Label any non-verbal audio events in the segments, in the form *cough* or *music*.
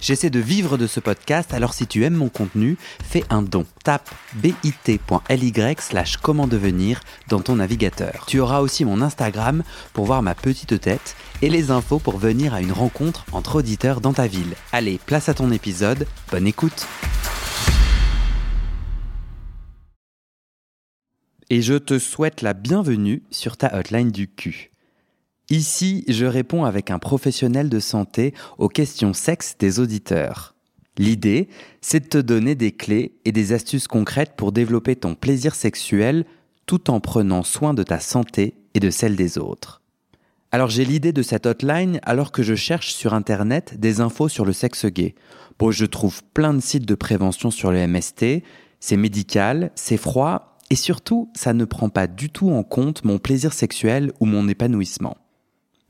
J'essaie de vivre de ce podcast, alors si tu aimes mon contenu, fais un don. Tape bit.ly slash comment devenir dans ton navigateur. Tu auras aussi mon Instagram pour voir ma petite tête et les infos pour venir à une rencontre entre auditeurs dans ta ville. Allez, place à ton épisode, bonne écoute Et je te souhaite la bienvenue sur ta hotline du cul. Ici, je réponds avec un professionnel de santé aux questions sexes des auditeurs. L'idée, c'est de te donner des clés et des astuces concrètes pour développer ton plaisir sexuel tout en prenant soin de ta santé et de celle des autres. Alors j'ai l'idée de cette hotline alors que je cherche sur Internet des infos sur le sexe gay. Bon, je trouve plein de sites de prévention sur le MST, c'est médical, c'est froid et surtout, ça ne prend pas du tout en compte mon plaisir sexuel ou mon épanouissement.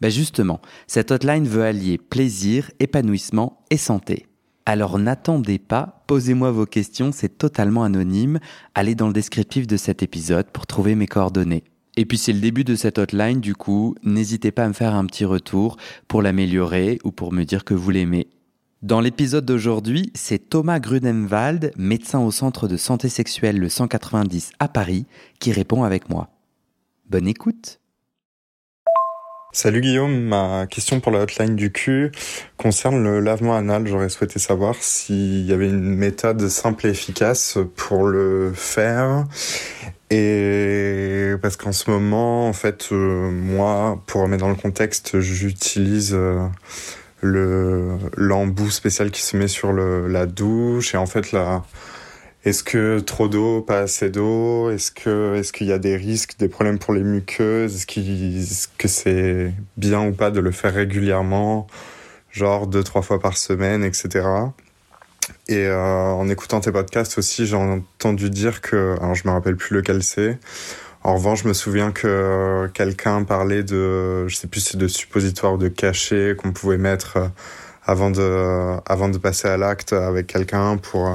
Ben justement, cette hotline veut allier plaisir, épanouissement et santé. Alors n'attendez pas, posez-moi vos questions, c'est totalement anonyme. Allez dans le descriptif de cet épisode pour trouver mes coordonnées. Et puis c'est le début de cette hotline, du coup, n'hésitez pas à me faire un petit retour pour l'améliorer ou pour me dire que vous l'aimez. Dans l'épisode d'aujourd'hui, c'est Thomas Grudenwald, médecin au centre de santé sexuelle le 190 à Paris, qui répond avec moi. Bonne écoute Salut Guillaume, ma question pour la hotline du cul concerne le lavement anal. J'aurais souhaité savoir s'il y avait une méthode simple et efficace pour le faire. Et parce qu'en ce moment, en fait, euh, moi, pour remettre dans le contexte, j'utilise euh, le l'embout spécial qui se met sur la douche. Et en fait, là, est-ce que trop d'eau, pas assez d'eau? Est-ce que est-ce qu'il y a des risques, des problèmes pour les muqueuses? Est-ce, que c'est bien ou pas de le faire régulièrement, genre deux trois fois par semaine, etc. Et euh, en écoutant tes podcasts aussi, j'ai entendu dire que, alors je me rappelle plus lequel c'est. En revanche, je me souviens que quelqu'un parlait de, je sais plus si de suppositoire ou de cachet qu'on pouvait mettre avant de, avant de passer à l'acte avec quelqu'un pour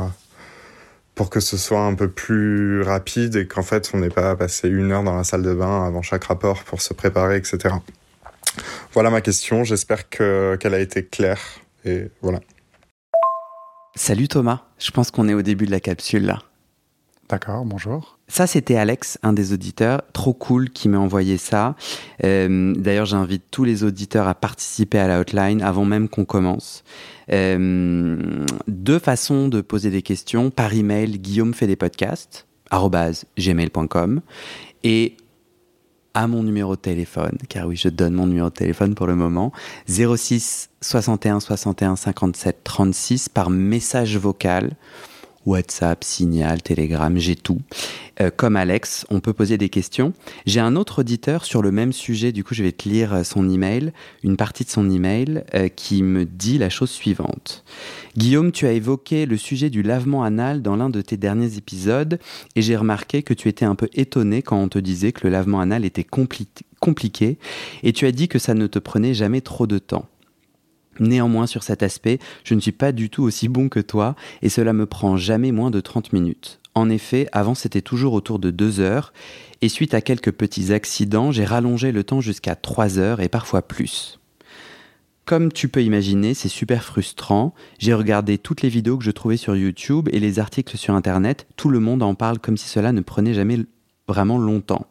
pour que ce soit un peu plus rapide et qu'en fait on n'ait pas à passer une heure dans la salle de bain avant chaque rapport pour se préparer, etc. Voilà ma question, j'espère que qu'elle a été claire et voilà. Salut Thomas, je pense qu'on est au début de la capsule là. D'accord, bonjour. Ça, c'était Alex, un des auditeurs, trop cool, qui m'a envoyé ça. Euh, d'ailleurs, j'invite tous les auditeurs à participer à la hotline avant même qu'on commence. Euh, deux façons de poser des questions. Par email, Guillaume fait des podcasts, gmail.com. Et à mon numéro de téléphone, car oui, je donne mon numéro de téléphone pour le moment, 06 61 61 57 36 par message vocal. WhatsApp, Signal, Telegram, j'ai tout. Euh, comme Alex, on peut poser des questions. J'ai un autre auditeur sur le même sujet, du coup je vais te lire euh, son email, une partie de son email euh, qui me dit la chose suivante. Guillaume, tu as évoqué le sujet du lavement anal dans l'un de tes derniers épisodes et j'ai remarqué que tu étais un peu étonné quand on te disait que le lavement anal était compliqué et tu as dit que ça ne te prenait jamais trop de temps. Néanmoins, sur cet aspect, je ne suis pas du tout aussi bon que toi et cela me prend jamais moins de 30 minutes. En effet, avant c'était toujours autour de 2 heures et suite à quelques petits accidents, j'ai rallongé le temps jusqu'à 3 heures et parfois plus. Comme tu peux imaginer, c'est super frustrant. J'ai regardé toutes les vidéos que je trouvais sur YouTube et les articles sur Internet. Tout le monde en parle comme si cela ne prenait jamais vraiment longtemps.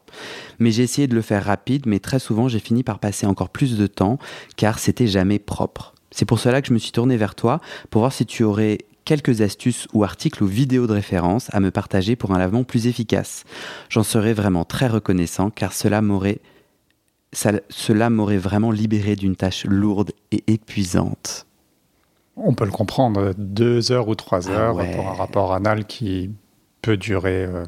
Mais j'ai essayé de le faire rapide, mais très souvent j'ai fini par passer encore plus de temps car c'était jamais propre. C'est pour cela que je me suis tourné vers toi pour voir si tu aurais quelques astuces ou articles ou vidéos de référence à me partager pour un lavement plus efficace. J'en serais vraiment très reconnaissant car cela m'aurait cela m'aurait vraiment libéré d'une tâche lourde et épuisante. On peut le comprendre, deux heures ou trois ah heures pour un rapport anal qui peut durer euh,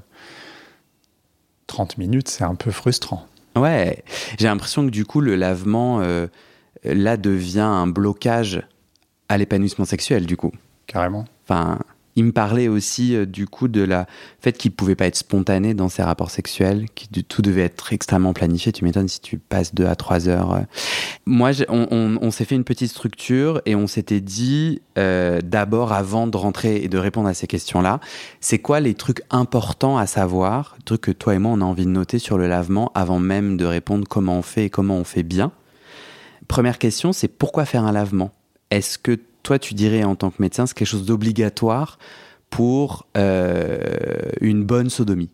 30 minutes, c'est un peu frustrant. Ouais, j'ai l'impression que du coup, le lavement, euh, là, devient un blocage à l'épanouissement sexuel, du coup. Carrément. Enfin, Il me parlait aussi euh, du coup de la fait qu'il pouvait pas être spontané dans ses rapports sexuels, que tout devait être extrêmement planifié. Tu m'étonnes si tu passes deux à trois heures. Euh. Moi, on, s'est fait une petite structure et on s'était dit euh, d'abord, avant de rentrer et de répondre à ces questions-là, c'est quoi les trucs importants à savoir, trucs que toi et moi on a envie de noter sur le lavement avant même de répondre comment on fait et comment on fait bien? Première question, c'est pourquoi faire un lavement? Est-ce que toi, tu dirais en tant que médecin, c'est quelque chose d'obligatoire pour euh, une bonne sodomie?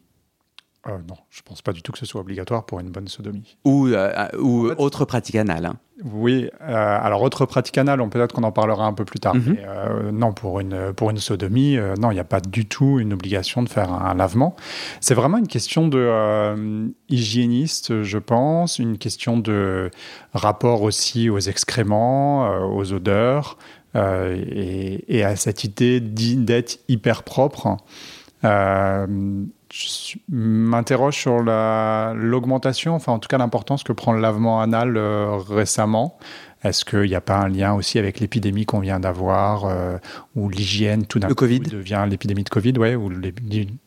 Euh, non, je ne pense pas du tout que ce soit obligatoire pour une bonne sodomie. Ou, euh, ou autre pratique anale. Hein. Oui, alors autre pratique anale, peut-être qu'on en parlera un peu plus tard. Mhm. Mais, non, pour une, pour une sodomie, non, il n'y a pas du tout une obligation de faire un, lavement. C'est vraiment une question de hygiéniste, je pense, une question de rapport aussi aux excréments, aux odeurs. Euh, et, à cette idée d'être hyper propre. Euh, je m'interroge sur l'augmentation, enfin en tout cas l'importance que prend le lavement anal euh, récemment. Est-ce qu'il n'y a pas un lien aussi avec l'épidémie qu'on vient d'avoir, où l'hygiène tout d'un coup devient l'épidémie de Covid, ouais, où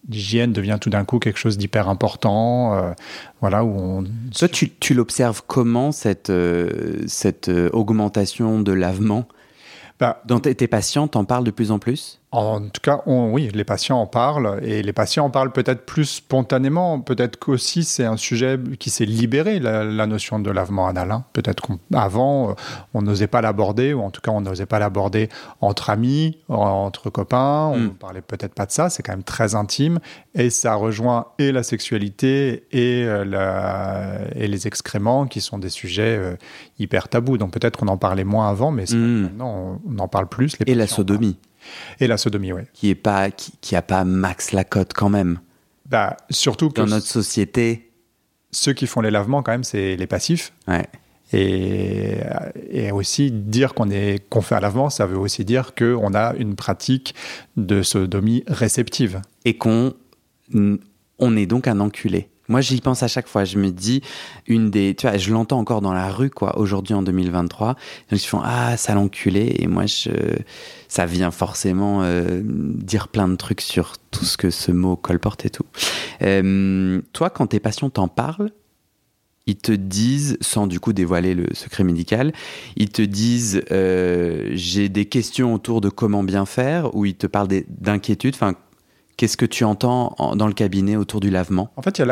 l'hygiène devient tout d'un coup quelque chose d'hyper important, voilà, où on... Toi, tu, tu l'observes comment cette, cette augmentation de lavement? Bah, Dans tes, patients, t'en parles de plus en plus? En tout cas, oui, les patients en parlent et les patients en parlent peut-être plus spontanément. Peut-être qu'aussi c'est un sujet qui s'est libéré, la, notion de lavement anal. Hein. Peut-être qu'avant, euh, on n'osait pas l'aborder, ou en tout cas, on n'osait pas l'aborder entre amis, entre copains. On ne hmm. parlait peut-être pas de ça. C'est quand même très intime et ça rejoint et la sexualité et, euh, la, et les excréments qui sont des sujets euh, hyper tabous. Donc peut-être qu'on en parlait moins avant, mais hmm. maintenant on, en parle plus. et la sodomie. Et la sodomie, oui. Qui est pas, qui, a pas max la cote quand même. Bah, surtout que dans notre société, ceux qui font les lavements quand même, c'est les passifs. Ouais. Et, et, aussi dire qu'on est qu'on fait un lavement, ça veut aussi dire qu'on a une pratique de sodomie réceptive. Et qu'on on est donc un enculé. Moi, j'y pense à chaque fois. Je me dis, une des, tu vois, je l'entends encore dans la rue, quoi, aujourd'hui en 2023. Ils font, ah, ça l'enculé. Et moi, je, ça vient forcément euh, dire plein de trucs sur tout ce que ce mot colporte et tout. Euh, toi, quand tes patients t'en parlent, ils te disent, sans du coup dévoiler le secret médical, ils te disent euh, j'ai des questions autour de comment bien faire, ou ils te parlent d'inquiétudes. Qu'est-ce que tu entends dans le cabinet autour du lavement? En fait, il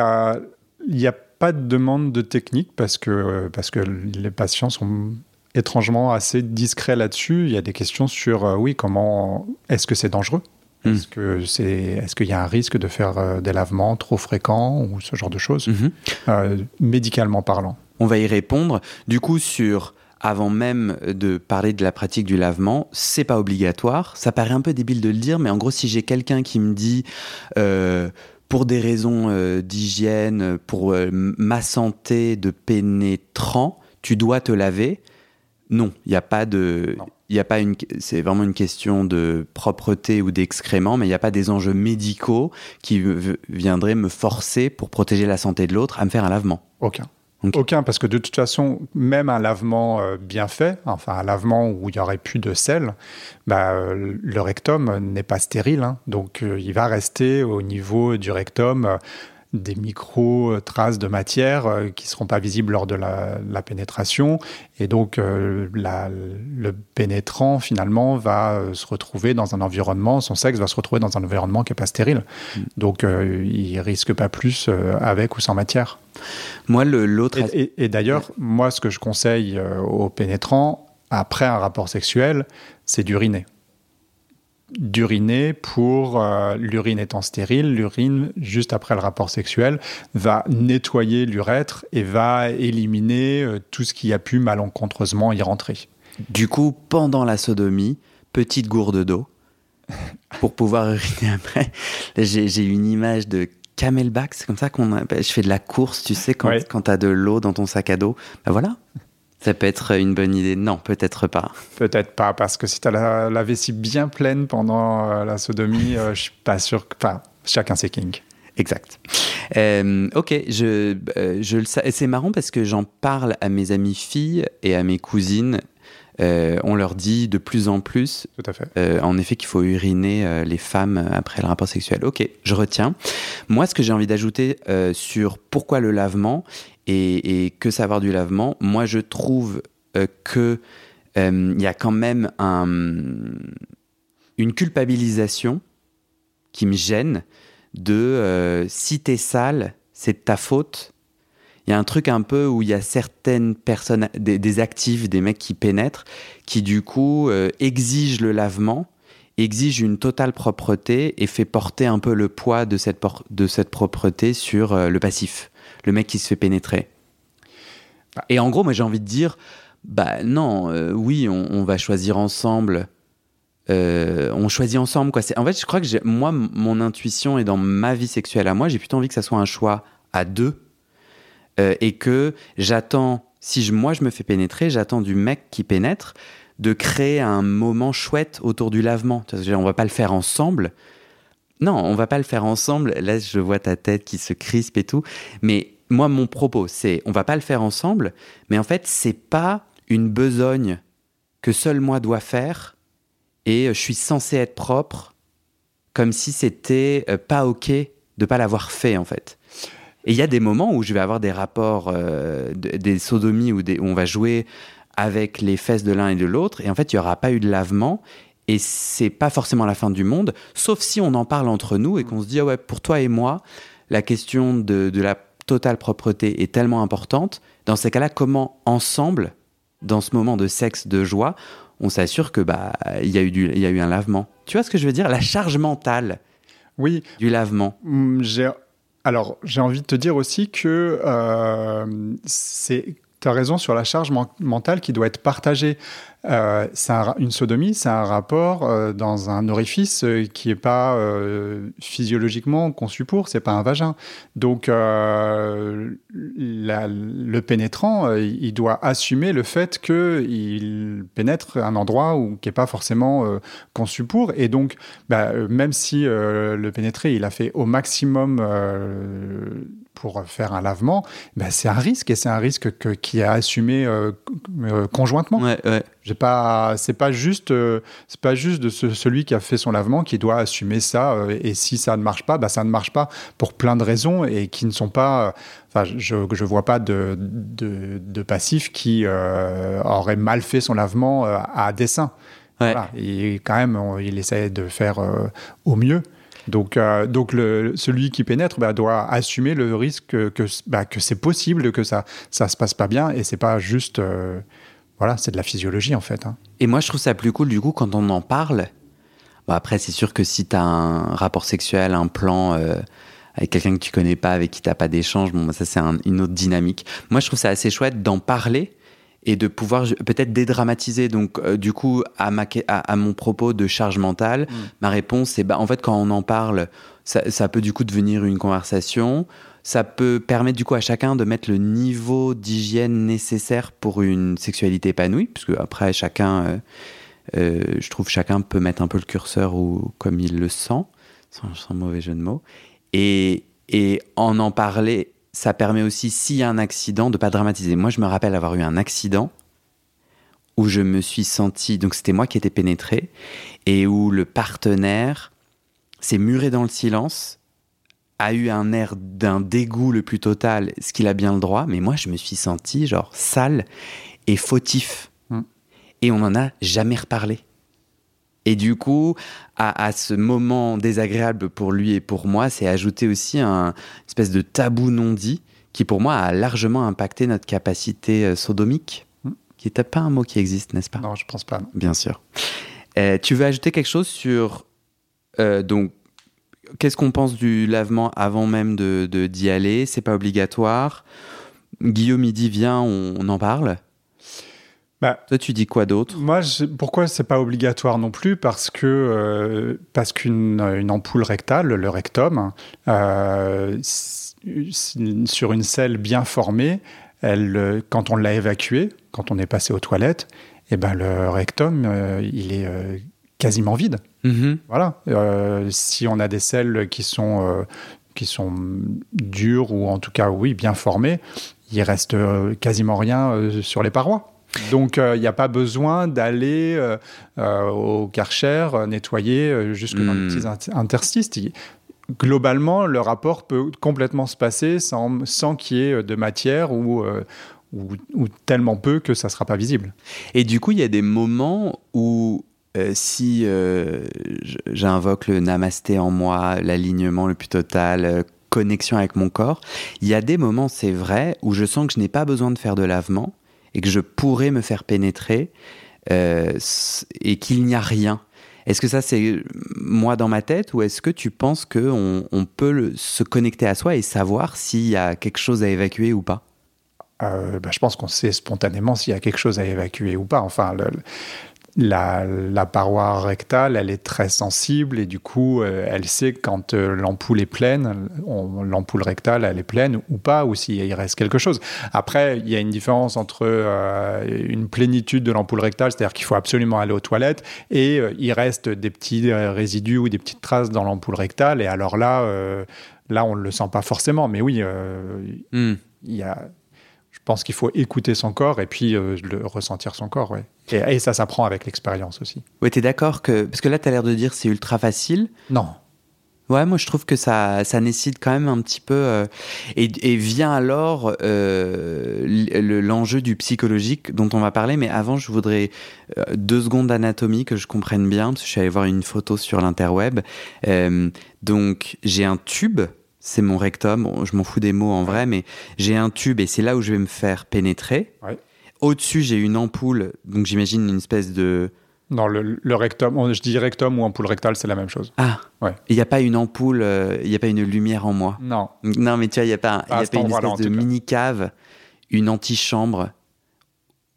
n'y a, pas de demande de technique parce que, parce que les patients sont étrangement assez discrets là-dessus. Il y a des questions sur, euh, oui, comment, est-ce que c'est dangereux? Hmm. Est-ce que c'est, est-ce qu'il y a un risque de faire euh, des lavements trop fréquents ou ce genre de choses, mhm. euh, médicalement parlant On va y répondre. Du coup, sur avant même de parler de la pratique du lavement, c'est pas obligatoire. Ça paraît un peu débile de le dire, mais en gros, si j'ai quelqu'un qui me dit euh, pour des raisons euh, d'hygiène, pour euh, ma santé de pénétrant, tu dois te laver. Non, il n'y a pas de, il a pas une, c'est vraiment une question de propreté ou d'excrément, mais il n'y a pas des enjeux médicaux qui viendraient me forcer pour protéger la santé de l'autre à me faire un lavement. Aucun. Aucun, parce que de toute façon, même un lavement euh, bien fait, enfin un lavement où il y aurait plus de sel, bah, euh, le rectum n'est pas stérile, hein. donc euh, il va rester au niveau du rectum des micro-traces de matière euh, qui ne seront pas visibles lors de la, pénétration. Et donc, euh, le pénétrant, finalement, va euh, se retrouver dans un environnement, son sexe va se retrouver dans un environnement qui n'est pas stérile. Mm. Donc, il risque pas plus avec ou sans matière. Moi, l'autre. Et, et d'ailleurs, moi, ce que je conseille aux pénétrants, après un rapport sexuel, c'est d'uriner d'uriner pour euh, l'urine étant stérile, l'urine juste après le rapport sexuel va nettoyer l'urètre et va éliminer euh, tout ce qui a pu malencontreusement y rentrer. Du coup, pendant la sodomie, petite gourde d'eau pour pouvoir uriner après. J'ai une image de camelback, c'est comme ça qu'on je fais de la course, tu sais, quand, quand tu as de l'eau dans ton sac à dos. Ben voilà, ça peut être une bonne idée. Non, peut-être pas. Peut-être pas, parce que si tu as la, vessie bien pleine pendant euh, la sodomie, euh, je suis pas sûr que. Enfin, chacun ses kinks. Exact. Euh, ok, je, je le sais. C'est marrant parce que j'en parle à mes amies filles et à mes cousines on leur dit de plus en plus, Tout à fait. en effet, qu'il faut uriner les femmes après le rapport sexuel. Ok, je retiens. Moi, ce que j'ai envie d'ajouter sur pourquoi le lavement et, que savoir du lavement, moi, je trouve que il y a quand même un, une culpabilisation qui me gêne de euh, si t'es sale, c'est de ta faute. Il y a un truc un peu où il y a certaines personnes, des, actifs, des mecs qui pénètrent, qui du coup euh, exigent le lavement, exigent une totale propreté et fait porter un peu le poids de cette, de cette propreté sur euh, le passif, le mec qui se fait pénétrer. Et en gros, moi j'ai envie de dire, bah non, euh, oui, on, va choisir ensemble. Euh, on choisit ensemble quoi. En fait, je crois que moi, mon intuition est dans ma vie sexuelle à moi, j'ai plutôt envie que ça soit un choix à deux euh, et que j'attends. Si je, moi je me fais pénétrer, j'attends du mec qui pénètre de créer un moment chouette autour du lavement. On va pas le faire ensemble. Non, on va pas le faire ensemble. Là, je vois ta tête qui se crispe et tout. Mais moi, mon propos, c'est on va pas le faire ensemble. Mais en fait, c'est pas une besogne que seul moi dois faire et je suis censé être propre comme si c'était pas ok de pas l'avoir fait en fait. Et il y a des moments où je vais avoir des rapports, euh, des sodomies où, où on va jouer avec les fesses de l'un et de l'autre et en fait il y aura pas eu de lavement et c'est pas forcément la fin du monde, sauf si on en parle entre nous et qu'on se dit ah ouais pour toi et moi la question de, de la totale propreté est tellement importante. Dans ces cas-là, comment ensemble dans ce moment de sexe, de joie, on s'assure que bah il y a eu du, y a eu un lavement? Tu vois ce que je veux dire? La charge mentale. Oui. Du lavement. J'ai alors j'ai envie de te dire aussi que euh, c'est tu as raison sur la charge mentale qui doit être partagée. Euh, un, une sodomie, c'est un rapport euh, dans un orifice euh, qui n'est pas euh, physiologiquement conçu pour, c'est pas un vagin. Donc euh, la, le pénétrant, euh, il doit assumer le fait qu'il pénètre un endroit où, qui n'est pas forcément conçu pour. Et donc, bah, même si le pénétré, il a fait au maximum pour faire un lavement, ben c'est un risque et c'est un risque que, qui a assumé euh, euh, conjointement. Ouais, ouais. J'ai pas, c'est pas juste, euh, c'est pas juste de ce, celui qui a fait son lavement qui doit assumer ça. Euh, et si ça ne marche pas, bah ça ne marche pas pour plein de raisons et qui ne sont pas. Enfin, je je vois pas de de, de passif qui aurait mal fait son lavement à dessein. Ouais. Voilà. Et quand même, on, il essaie de faire au mieux. Donc, euh, donc celui qui pénètre bah, doit assumer le risque que, que, bah, que c'est possible que ça ça se passe pas bien et c'est pas juste euh, voilà c'est de la physiologie en fait. Hein. Et moi je trouve ça plus cool du coup quand on en parle. Bon, après c'est sûr que si tu as un rapport sexuel, un plan euh, avec quelqu'un que tu connais pas, avec qui t'as pas d'échange, bon ça c'est un, une autre dynamique. Moi je trouve ça assez chouette d'en parler et de pouvoir peut-être dédramatiser. Donc, euh, du coup, à, ma, à, à, mon propos de charge mentale, mm. ma réponse, c'est bah, en fait, quand on en parle, ça, ça, peut du coup devenir une conversation. Ça peut permettre du coup à chacun de mettre le niveau d'hygiène nécessaire pour une sexualité épanouie, puisque après, chacun, euh, euh, je trouve, chacun peut mettre un peu le curseur où, comme il le sent, sans, sans mauvais jeu de mots. Et, et en en parler ça permet aussi, s'il y a un accident, de pas dramatiser. Moi, je me rappelle avoir eu un accident où je me suis senti, donc c'était moi qui étais pénétré, et où le partenaire s'est muré dans le silence, a eu un air d'un dégoût le plus total, ce qu'il a bien le droit, mais moi, je me suis senti genre sale et fautif. Mm. Et on n'en a jamais reparlé. Et du coup, à, à, ce moment désagréable pour lui et pour moi, c'est ajouter aussi un une espèce de tabou non dit qui, pour moi, a largement impacté notre capacité euh, sodomique, Hmm. qui n'est pas un mot qui existe, n'est-ce pas? Non, je pense pas. Non. Bien sûr. Euh, tu veux ajouter quelque chose sur euh, donc qu'est-ce qu'on pense du lavement avant même de d'y aller? C'est pas obligatoire. Guillaume il dit viens, on, on en parle. Bah, Toi, tu dis quoi d'autre? Moi, je, pourquoi c'est pas obligatoire non plus? Parce que euh, parce qu'une une ampoule rectale, le rectum, euh, sur une selle bien formée, elle, quand on l'a évacuée, quand on est passé aux toilettes, et eh ben le rectum, euh, il est euh, quasiment vide. mm -hmm. Voilà. Euh, si on a des selles qui sont euh, qui sont dures ou en tout cas oui bien formées, il reste quasiment rien sur les parois. Donc, il n'y a pas besoin d'aller au Karcher nettoyer jusque dans les hmm. petits interstices. Globalement, le rapport peut complètement se passer sans, sans qu'il y ait de matière ou, ou, tellement peu que ça ne sera pas visible. Et du coup, il y a des moments où euh, si euh, j'invoque le namasté en moi, l'alignement le plus total, euh, connexion avec mon corps, il y a des moments, c'est vrai, où je sens que je n'ai pas besoin de faire de lavement et que je pourrais me faire pénétrer et qu'il n'y a rien. Est-ce que ça c'est moi dans ma tête ou est-ce que tu penses qu'on on peut se connecter à soi et savoir s'il y a quelque chose à évacuer ou pas? Euh, bah, je pense qu'on sait spontanément s'il y a quelque chose à évacuer ou pas. Enfin, la, paroi rectale, elle est très sensible et du coup, euh, elle sait quand euh, l'ampoule est pleine, l'ampoule rectale, elle est pleine ou pas, ou s'il reste quelque chose. Après, il y a une différence entre une plénitude de l'ampoule rectale, c'est-à-dire qu'il faut absolument aller aux toilettes, et il reste des petits résidus ou des petites traces dans l'ampoule rectale, et alors là, là, on ne le sent pas forcément. Mais oui, hmm. il y a pense qu'il faut écouter son corps et puis euh, le, ressentir son corps. Ouais. Et, ça s'apprend avec l'expérience aussi. Ouais, tu es d'accord que. Parce que là, tu as l'air de dire c'est ultra facile. Non. Ouais, moi je trouve que ça, ça nécessite quand même un petit peu. Euh, et, vient alors euh, l'enjeu du psychologique dont on va parler. Mais avant, je voudrais deux secondes d'anatomie que je comprenne bien, parce que je suis allé voir une photo sur l'interweb. donc j'ai un tube c'est mon rectum. Je m'en fous des mots en vrai, mais j'ai un tube et c'est là où je vais me faire pénétrer. Au-dessus, j'ai une ampoule, donc j'imagine une espèce de. Non, le, rectum, je dis rectum ou ampoule rectale, c'est la même chose. Ah, ouais. Il n'y a pas une ampoule, euh, il n'y a pas une lumière en moi. Non. Non, mais tu vois, il n'y a pas, y a pas une espèce de mini-cave, une antichambre.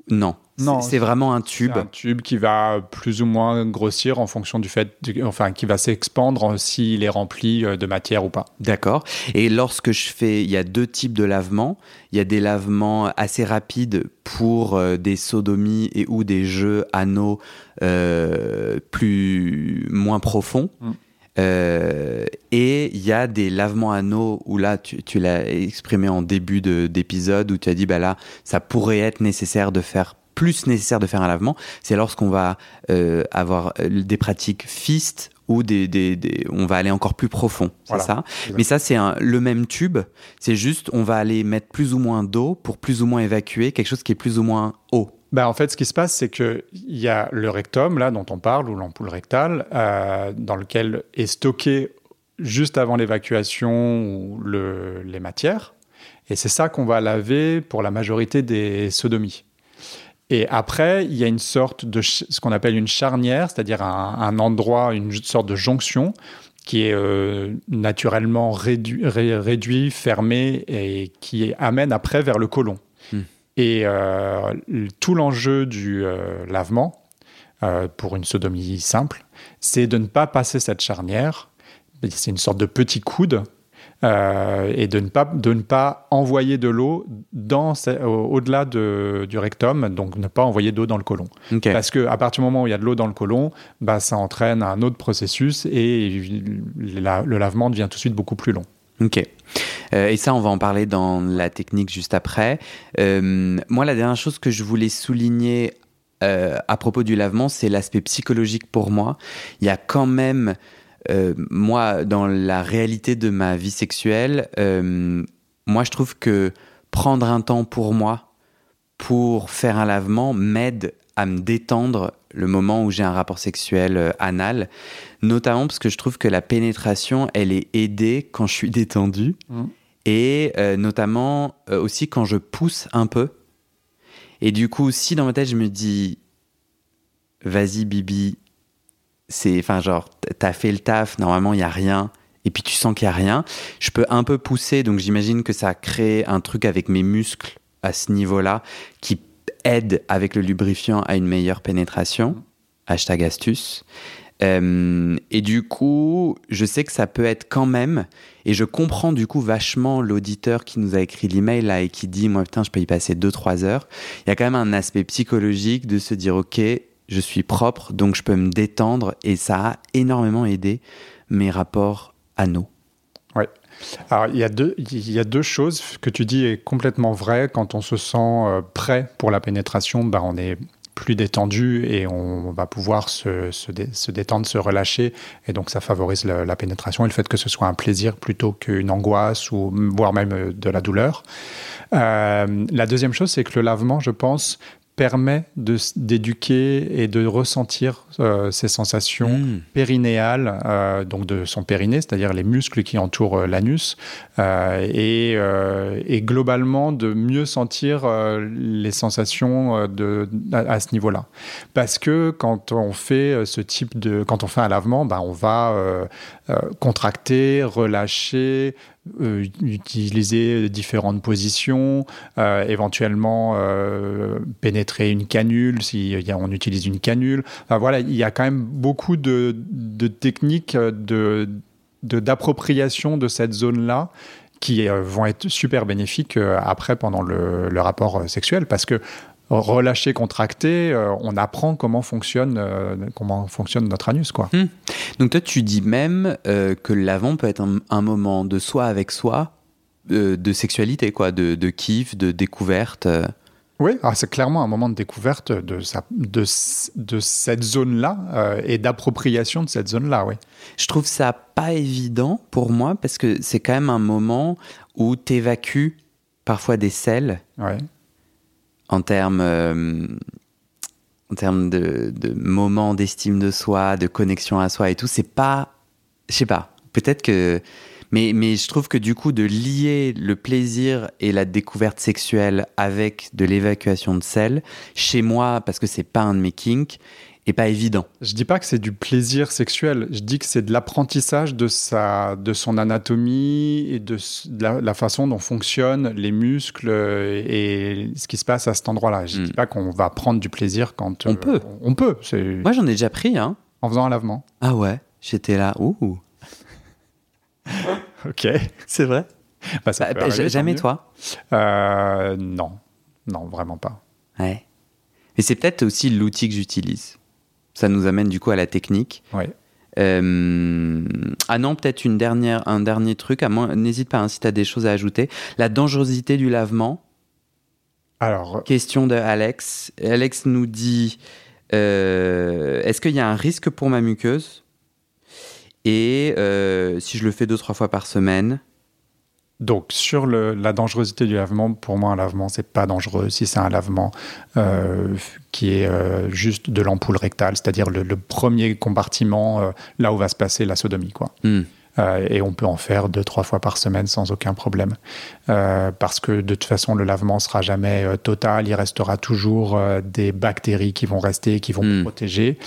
Non. Non, c'est vraiment un tube. Un tube qui va plus ou moins grossir en fonction du fait, enfin, qui va s'expandre s'il est rempli euh, de matière ou pas. D'accord. Et lorsque je fais, il y a deux types de lavements. Il y a des lavements assez rapides pour euh, des sodomies et ou des jeux anneaux euh, plus moins profonds. Mm. Et il y a des lavements anneaux où là, tu, tu l'as exprimé en début d'épisode, où tu as dit, bah là, ça pourrait être nécessaire de faire plus nécessaire de faire un lavement, c'est lorsqu'on va euh, avoir euh, des pratiques fist ou des, des, on va aller encore plus profond, c'est ça? Mais ça, c'est le même tube. C'est juste, on va aller mettre plus ou moins d'eau pour plus ou moins évacuer quelque chose qui est plus ou moins haut. Ben, en fait, ce qui se passe, c'est qu'il y a le rectum, là, dont on parle, ou l'ampoule rectale, euh, dans lequel est stocké juste avant l'évacuation le, les matières. Et c'est ça qu'on va laver pour la majorité des sodomies. Et après, il y a une sorte de ce qu'on appelle une charnière, c'est-à-dire un, endroit, une sorte de jonction qui est euh, naturellement réduit, fermé et qui amène après vers le côlon. Et euh, tout l'enjeu du euh, lavement, pour une sodomie simple, c'est de ne pas passer cette charnière. C'est une sorte de petit coude euh, et de ne, pas, de ne pas envoyer de l'eau au-delà du rectum, donc ne pas envoyer d'eau dans le côlon. Parce qu'à partir du moment où il y a de l'eau dans le côlon, bah, ça entraîne un autre processus et le lavement devient tout de suite beaucoup plus long. Ok. Euh, et ça, on va en parler dans la technique juste après. Euh, moi, la dernière chose que je voulais souligner à propos du lavement, c'est l'aspect psychologique pour moi. Il y a quand même euh, moi, dans la réalité de ma vie sexuelle, euh, moi, je trouve que prendre un temps pour moi, pour faire un lavement, m'aide à me détendre le moment où j'ai un rapport sexuel euh, anal, notamment parce que je trouve que la pénétration, elle est aidée quand je suis détendu, mmh. et notamment aussi quand je pousse un peu. Et du coup, si dans ma tête, je me dis, vas-y Bibi, c'est, enfin, genre, t'as fait le taf, normalement, il n'y a rien, et puis tu sens qu'il n'y a rien. Je peux un peu pousser, donc j'imagine que ça crée un truc avec mes muscles à ce niveau-là qui aide avec le lubrifiant à une meilleure pénétration. Hashtag astuce. Euh, et du coup, je sais que ça peut être quand même, et je comprends du coup vachement l'auditeur qui nous a écrit l'email là et qui dit, moi putain, je peux y passer 2-3 heures. Il y a quand même un aspect psychologique de se dire, ok, je suis propre, donc je peux me détendre et ça a énormément aidé mes rapports anneaux. Alors, il y, a deux, il y a deux choses que tu dis est complètement vrai. Quand on se sent euh, prêt pour la pénétration, bah, on est plus détendu et on va pouvoir se, se, détendre, se relâcher. Et donc, ça favorise la pénétration et le fait que ce soit un plaisir plutôt qu'une angoisse ou voire même euh, de la douleur. Euh, la deuxième chose, c'est que le lavement, je pense, permet d'éduquer et de ressentir euh, ces sensations hmm. périnéales, euh, donc de son périnée, c'est-à-dire les muscles qui entourent euh, l'anus, et, et, globalement de mieux sentir les sensations de, à, ce niveau-là. Parce que quand on fait ce type de, quand on fait un lavement, ben on va contracter, relâcher, euh, utiliser différentes positions, euh, éventuellement euh, pénétrer une canule si on utilise une canule. Voilà, il y a quand même beaucoup de, de techniques de d'appropriation de, cette zone-là qui vont être super bénéfiques après pendant le, le rapport sexuel parce que relâché, contracté, euh, on apprend comment fonctionne, euh, comment fonctionne notre anus. Quoi. Hmm. Donc toi, tu dis même euh, que l'avant peut être un, moment de soi avec soi, de sexualité, quoi, de, de kiff, de découverte. Oui, ah, c'est clairement un moment de découverte de, de, de cette zone-là et d'appropriation de cette zone-là, oui. Je trouve ça pas évident pour moi parce que c'est quand même un moment où tu évacues parfois des selles. Ouais en termes, euh, en termes de, de moments d'estime de soi, de connexion à soi et tout, c'est pas. Je sais pas. Peut-être que. Mais, mais je trouve que du coup, de lier le plaisir et la découverte sexuelle avec de l'évacuation de sel, chez moi, parce que c'est pas un de mes kinks, et pas évident. Je dis pas que c'est du plaisir sexuel, je dis que c'est de l'apprentissage de sa, de son anatomie et de la, façon dont fonctionnent les muscles et ce qui se passe à cet endroit-là. Je dis hmm. pas qu'on va prendre du plaisir quand on euh, peut. On, peut. Moi, j'en ai déjà pris, hein. En faisant un lavement. Ah ouais, j'étais là. Ouh. *laughs* ok, c'est vrai? Bah, bah, jamais toi? Euh, non, non, vraiment pas. Ouais. Mais c'est peut-être aussi l'outil que j'utilise. Ça nous amène du coup à la technique. Euh, ah non, peut-être une dernière, un dernier truc. N'hésite pas hein, si tu as des choses à ajouter. La dangerosité du lavement. Alors. Question de Alex. Alex nous dit euh, Est-ce qu'il y a un risque pour ma muqueuse? Et euh, si je le fais deux, trois fois par semaine donc sur la dangerosité du lavement, pour moi un lavement c'est pas dangereux si c'est un lavement euh, qui est euh, juste de l'ampoule rectale, c'est-à-dire le, premier compartiment euh, là où va se passer la sodomie quoi. Hmm. et on peut en faire deux trois fois par semaine sans aucun problème parce que de toute façon le lavement sera jamais total, il restera toujours des bactéries qui vont rester, qui vont hmm. protéger.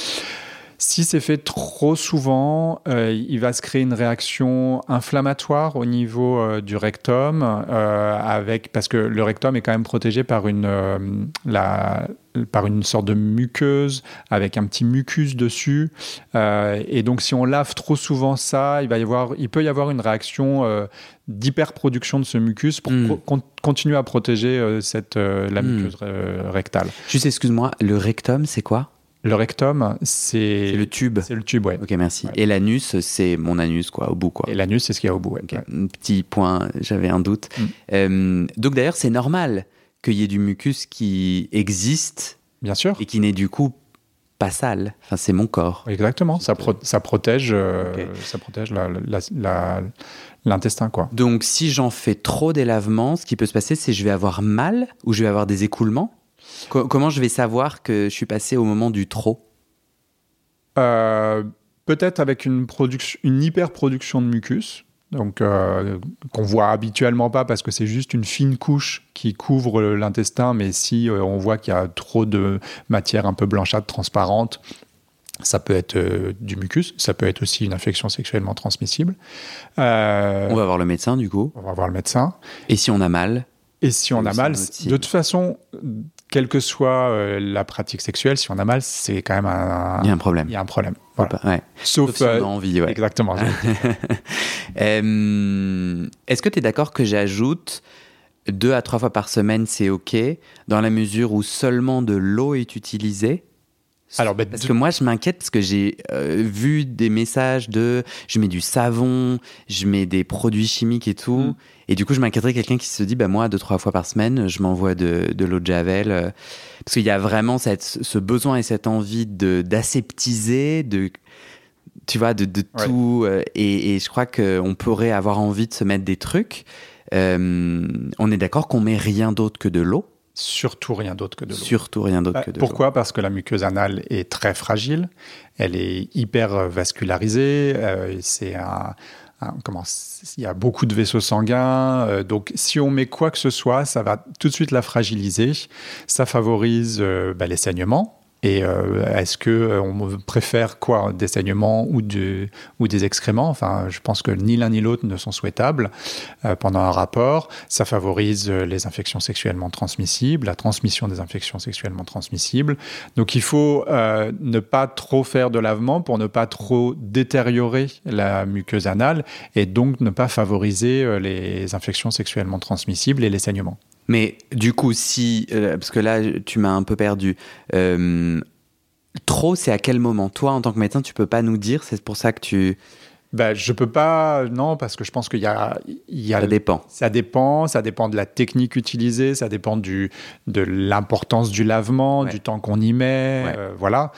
Si c'est fait trop souvent, euh, il va se créer une réaction inflammatoire au niveau euh, du rectum, euh, avec, parce que le rectum est quand même protégé par une, la, par une sorte de muqueuse avec un petit mucus dessus. et donc, si on lave trop souvent ça, il, va y avoir, il peut y avoir une réaction d'hyperproduction de ce mucus pour hmm. continuer à protéger cette, la hmm. muqueuse rectale. Juste, excuse-moi, le rectum, c'est quoi? Le rectum, c'est. le tube. C'est le tube, ouais. Ok, merci. Et l'anus, c'est mon anus, quoi, au bout, quoi. Et l'anus, c'est ce qu'il y a au bout, ouais. Un petit point, j'avais un doute. Mm. Euh, donc d'ailleurs, c'est normal qu'il y ait du mucus qui existe. Bien sûr. Et qui n'est du coup pas sale. Enfin, c'est mon corps. Exactement. Ça, ça protège, euh, ça protège l'intestin, quoi. Donc, si j'en fais trop des lavements, ce qui peut se passer, c'est que je vais avoir mal ou je vais avoir des écoulements comment je vais savoir que je suis passé au moment du trop? Euh, Peut-être avec une, une hyper-production de mucus, donc euh, qu'on voit habituellement pas parce que c'est juste une fine couche qui couvre l'intestin, mais si euh, on voit qu'il y a trop de matière un peu blanchâtre, transparente, ça peut être du mucus, ça peut être aussi une infection sexuellement transmissible. on va voir le médecin du coup. On va voir le médecin. Et si on a mal? Et si on a mal, de toute façon, quelle que soit euh, la pratique sexuelle, si on a mal, c'est quand même un. Il y a un problème. Il y a un problème. Sauf, si on a euh, envie, ouais. Exactement. *laughs* Euh, est-ce que tu es d'accord que j'ajoute deux à trois fois par semaine, c'est OK, dans la mesure où seulement de l'eau est utilisée? Alors, bah, parce que moi, je m'inquiète parce que j'ai euh, vu des messages de je mets du savon, je mets des produits chimiques et tout. Mm. Et du coup, je m'inquiéterais quelqu'un qui se dit bah, moi, deux, trois fois par semaine, je m'envoie de, de l'eau de Javel. Euh, parce qu'il y a vraiment cette, ce besoin et cette envie d'aseptiser, de, tu vois, de, de tout. Euh, et, et, je crois qu'on pourrait avoir envie de se mettre des trucs. on est d'accord qu'on met rien d'autre que de l'eau Surtout rien d'autre que de l'eau. Surtout rien d'autre bah, que de l'eau. Pourquoi? Parce que la muqueuse anale est très fragile, elle est hyper vascularisée, euh, c'est un, comment il y a beaucoup de vaisseaux sanguins, euh, donc si on met quoi que ce soit, ça va tout de suite la fragiliser. Ça favorise euh, bah, les saignements, et euh, est-ce que euh, on préfère quoi, des saignements ou, des excréments? Enfin, je pense que ni l'un ni l'autre ne sont souhaitables euh, pendant un rapport. Ça favorise les infections sexuellement transmissibles, la transmission des infections sexuellement transmissibles. Donc, il faut ne pas trop faire de lavement pour ne pas trop détériorer la muqueuse anale et donc ne pas favoriser les infections sexuellement transmissibles et les saignements. Mais du coup, si. Euh, parce que là, tu m'as un peu perdu. Euh, trop, c'est à quel moment? Toi, en tant que médecin, tu peux pas nous dire, c'est pour ça que tu. Ben, je peux pas, non, parce que je pense qu'il y a, il y a. Ça dépend. Ça dépend, ça dépend de la technique utilisée, ça dépend du, de l'importance du lavement, du temps qu'on y met, euh, voilà.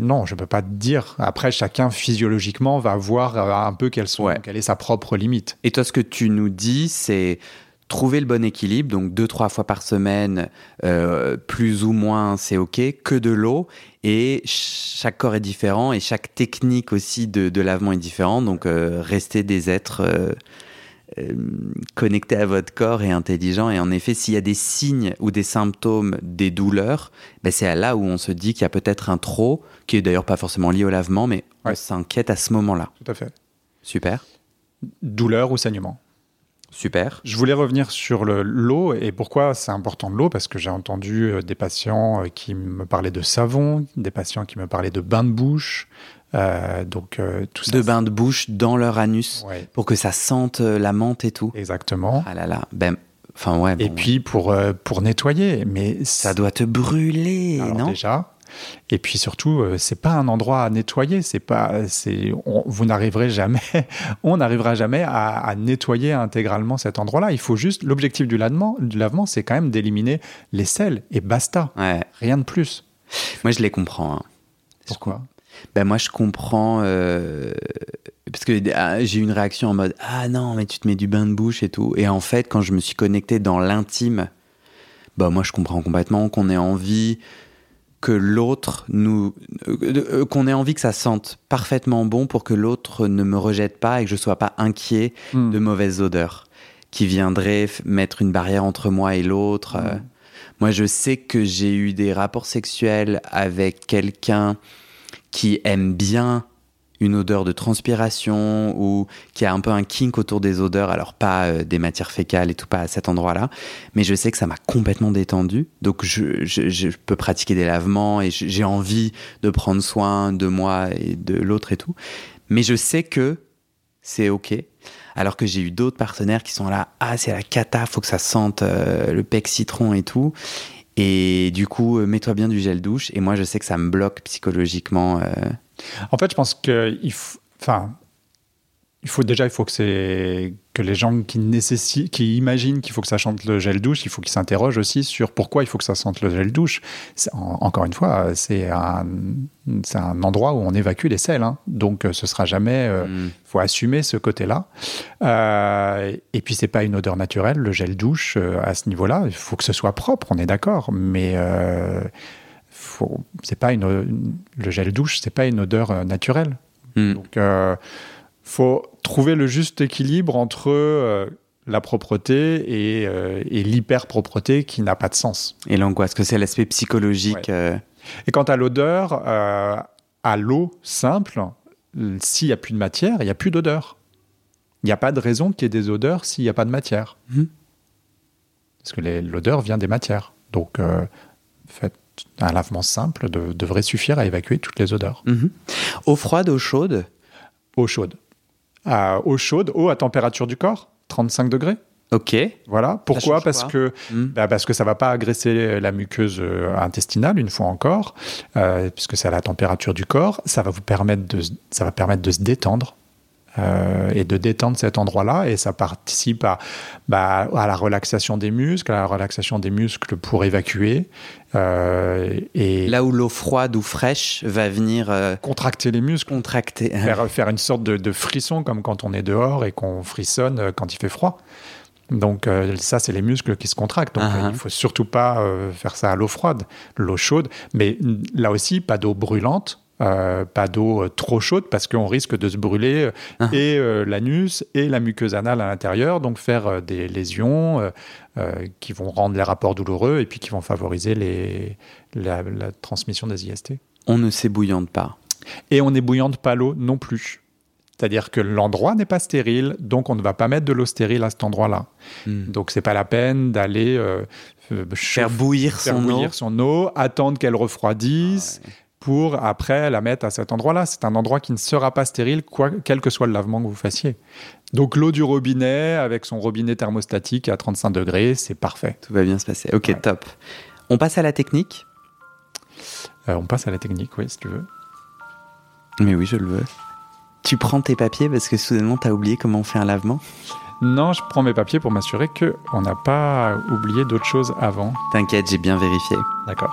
non, je peux pas te dire. Après, chacun physiologiquement va voir un peu quelles sont, quelle est sa propre limite. Et toi, ce que tu nous dis, c'est trouver le bon équilibre, donc deux, trois fois par semaine, euh, plus ou moins, c'est OK, que de l'eau. Et chaque corps est différent et chaque technique aussi de, lavement est différente. Donc, euh, restez des êtres euh, connectés à votre corps et intelligents. Et en effet, s'il y a des signes ou des symptômes des douleurs, ben c'est là où on se dit qu'il y a peut-être un trop, qui est d'ailleurs pas forcément lié au lavement, mais on s'inquiète à ce moment-là. Tout à fait. Super. Douleur ou saignement? Super. Je voulais revenir sur l'eau et pourquoi c'est important de l'eau parce que j'ai entendu euh, des patients euh, qui me parlaient de savon, des patients qui me parlaient de bain de bouche. Euh, donc tout ça. De bain de bouche dans leur anus pour que ça sente la menthe et tout. Exactement. Ah là là. Ben, enfin ouais. et puis pour pour nettoyer, mais ça doit te brûler, non? Déjà. Et puis surtout, euh, c'est pas un endroit à nettoyer. C'est pas, c'est, vous n'arriverez jamais, *laughs* on n'arrivera jamais à, nettoyer intégralement cet endroit-là. Il faut juste, l'objectif du lavement, du lavement, c'est quand même d'éliminer les sels et basta. Rien de plus. Moi, je les comprends. Hein. Pourquoi? Ben moi, je comprends euh, parce que ah, j'ai eu une réaction en mode ah non, mais tu te mets du bain de bouche et tout. Et en fait, quand je me suis connecté dans l'intime, bah moi, je comprends complètement qu'on ait envie que l'autre nous euh, euh, qu'on ait envie que ça sente parfaitement bon pour que l'autre ne me rejette pas et que je sois pas inquiet hmm. de mauvaises odeurs qui viendraient mettre une barrière entre moi et l'autre. Hmm. moi, je sais que j'ai eu des rapports sexuels avec quelqu'un qui aime bien une odeur de transpiration ou qui a un peu un kink autour des odeurs, alors pas euh, des matières fécales et tout, pas à cet endroit-là, mais je sais que ça m'a complètement détendu, donc je, peux pratiquer des lavements et j'ai envie de prendre soin de moi et de l'autre et tout, mais je sais que c'est ok. Alors que j'ai eu d'autres partenaires qui sont là, ah c'est la cata, faut que ça sente euh, le pec citron et tout. Et du coup, euh, mets-toi bien du gel douche. Et moi, je sais que ça me bloque psychologiquement. En fait, je pense qu'il faut, enfin, il faut déjà, il faut que c'est que les gens qui nécessitent, qui imaginent qu'il faut que ça chante le gel douche, il faut qu'ils s'interrogent aussi sur pourquoi il faut que ça sente le gel douche. encore une fois, c'est un, endroit où on évacue les sels, hein. donc ce sera jamais. Il euh, mm. faut assumer ce côté-là. Euh, et puis c'est pas une odeur naturelle, le gel douche euh, à ce niveau-là. Il faut que ce soit propre, on est d'accord, mais c'est pas une, le gel douche, c'est pas une odeur euh, naturelle. Hmm. Donc, euh, faut trouver le juste équilibre entre euh, la propreté et, et l'hyper-propreté qui n'a pas de sens. Et l'angoisse, que c'est l'aspect psychologique. Et quant à l'odeur, à l'eau simple, s'il n'y a plus de matière, il n'y a plus d'odeur. Il n'y a pas de raison qu'il y ait des odeurs s'il n'y a pas de matière. Hmm. Parce que l'odeur vient des matières. Donc, faites un lavement simple devrait suffire à évacuer toutes les odeurs. Mhm. Eau froide, eau chaude? Eau chaude. eau chaude, eau à température du corps, 35 degrés. Ok. Voilà. Pourquoi? Parce que Hmm. bah, parce que ça va pas agresser la muqueuse euh, intestinale une fois encore, euh, puisque c'est à la température du corps. Ça va vous permettre de ça va permettre de se détendre. Euh, et de détendre cet endroit-là, et ça participe à, bah, à la relaxation des muscles, à la relaxation des muscles pour évacuer, euh, et Là où l'eau froide ou fraîche va venir euh, contracter les muscles, contracter. *laughs* faire, faire une sorte de, de frisson comme quand on est dehors et qu'on frissonne quand il fait froid. Donc euh, ça, c'est les muscles qui se contractent. Donc ah. il faut surtout pas euh, faire ça à l'eau froide, l'eau chaude. Mais mm, là aussi, pas d'eau brûlante. Euh, pas d'eau euh, trop chaude parce qu'on risque de se brûler euh, Ah. et euh, l'anus et la muqueuse anale à l'intérieur, donc faire des lésions qui vont rendre les rapports douloureux et puis qui vont favoriser les, la, la transmission des IST. On ne s'ébouillante pas. Et on n'ébouillante pas l'eau non plus. C'est-à-dire que l'endroit n'est pas stérile, donc on ne va pas mettre de l'eau stérile à cet endroit-là. Hmm. Donc c'est pas la peine d'aller euh, Faire bouillir faire son bouillir eau. son eau, attendre qu'elle refroidisse Ah ouais. Pour après la mettre à cet endroit-là. C'est un endroit qui ne sera pas stérile, quoi, quel que soit le lavement que vous fassiez. Donc l'eau du robinet avec son robinet thermostatique à 35 degrés, c'est parfait. Tout va bien se passer. Ok, Ouais. top. On passe à la technique? Euh, on passe à la technique, oui, si tu veux. Mais oui, je le veux. Tu prends tes papiers parce que soudainement t'as oublié comment on fait un lavement? Non, je prends mes papiers pour m'assurer que on n'a pas oublié d'autres choses avant. T'inquiète, j'ai bien vérifié. D'accord.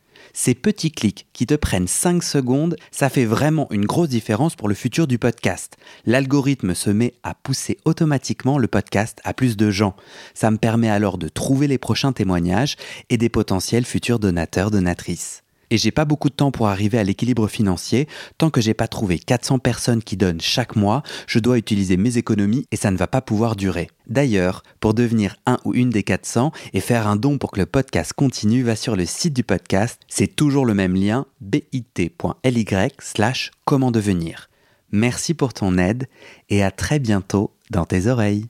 Ces petits clics qui te prennent 5 secondes, ça fait vraiment une grosse différence pour le futur du podcast. L'algorithme se met à pousser automatiquement le podcast à plus de gens. Ça me permet alors de trouver les prochains témoignages et des potentiels futurs donateurs, donatrices. Et j'ai pas beaucoup de temps pour arriver à l'équilibre financier. Tant que j'ai pas trouvé 400 personnes qui donnent chaque mois, je dois utiliser mes économies et ça ne va pas pouvoir durer. D'ailleurs, pour devenir un ou une des 400 et faire un don pour que le podcast continue, va sur le site du podcast. C'est toujours le même lien, bit.ly slash comment devenir. Merci pour ton aide et à très bientôt dans tes oreilles.